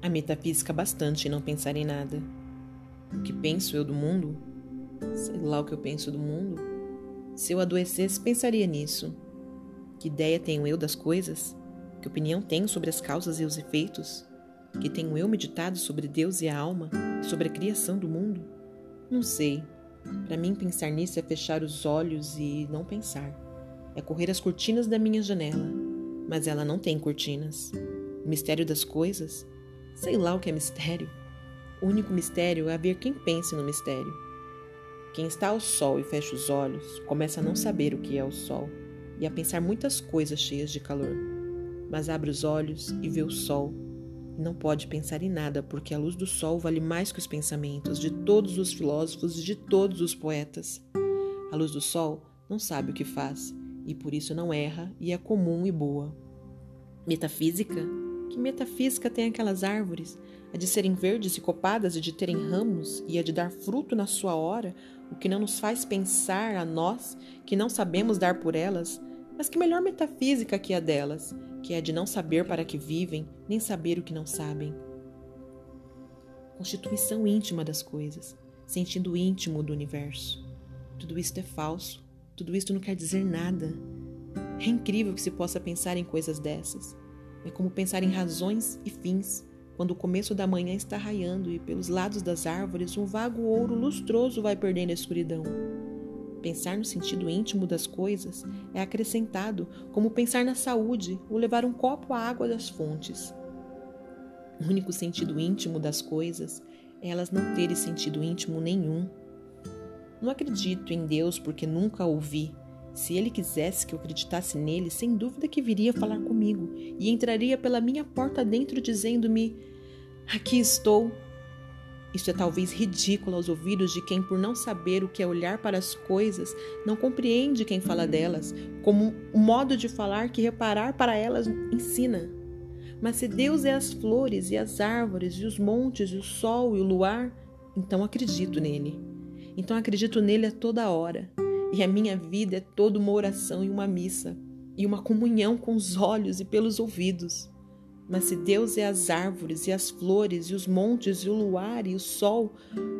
A metafísica bastante em não pensar em nada. O que penso eu do mundo? Sei lá o que eu penso do mundo. Se eu adoecesse, pensaria nisso. Que ideia tenho eu das coisas? Que opinião tenho sobre as causas e os efeitos? Que tenho eu meditado sobre Deus e a alma, sobre a criação do mundo? Não sei. Para mim, pensar nisso é fechar os olhos e não pensar. É correr as cortinas da minha janela, mas ela não tem cortinas. O mistério das coisas? Sei lá o que é mistério. O único mistério é haver quem pense no mistério. Quem está ao sol e fecha os olhos começa a não saber o que é o sol e a pensar muitas coisas cheias de calor. Mas abre os olhos e vê o sol e não pode pensar em nada porque a luz do sol vale mais que os pensamentos de todos os filósofos e de todos os poetas. A luz do sol não sabe o que faz e por isso não erra e é comum e boa. Metafísica? Que metafísica tem aquelas árvores? A de serem verdes e copadas e de terem ramos e a de dar fruto na sua hora, o que não nos faz pensar a nós que não sabemos dar por elas, mas que melhor metafísica que a delas, que é a de não saber para que vivem, nem saber o que não sabem. Constituição íntima das coisas, sentido íntimo do universo. Tudo isto é falso, tudo isto não quer dizer nada. É incrível que se possa pensar em coisas dessas. É como pensar em razões e fins, quando o começo da manhã está raiando e pelos lados das árvores um vago ouro lustroso vai perdendo a escuridão. Pensar no sentido íntimo das coisas é acrescentado como pensar na saúde ou levar um copo à água das fontes. O único sentido íntimo das coisas é elas não terem sentido íntimo nenhum. Não acredito em Deus porque nunca ouvi, se ele quisesse que eu acreditasse nele, sem dúvida que viria falar comigo e entraria pela minha porta dentro dizendo-me: Aqui estou. Isso é talvez ridículo aos ouvidos de quem, por não saber o que é olhar para as coisas, não compreende quem fala delas, como um modo de falar que reparar para elas ensina. Mas se Deus é as flores e as árvores e os montes e o sol e o luar, então acredito nele. Então acredito nele a toda hora. E a minha vida é toda uma oração e uma missa, e uma comunhão com os olhos e pelos ouvidos. Mas se Deus é as árvores e as flores e os montes e o luar e o sol,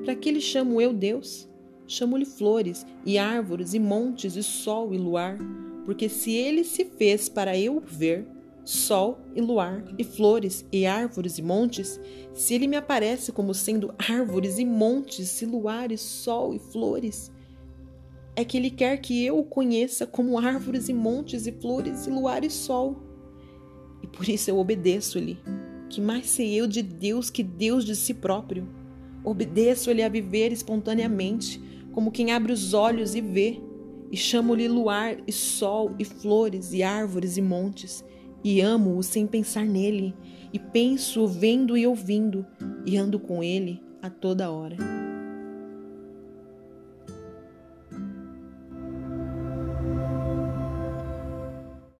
para que lhe chamo eu Deus? Chamo-lhe flores e árvores e montes e sol e luar, porque se ele se fez para eu ver, sol e luar e flores e árvores e montes, se ele me aparece como sendo árvores e montes e luar e sol e flores, é que Ele quer que eu o conheça como árvores e montes e flores e luar e sol. E por isso eu obedeço-lhe. Que mais sei eu de Deus que Deus de si próprio? Obedeço-lhe a viver espontaneamente, como quem abre os olhos e vê, e chamo-lhe luar e sol e flores e árvores e montes, e amo-o sem pensar nele, e penso vendo e ouvindo, e ando com ele a toda hora.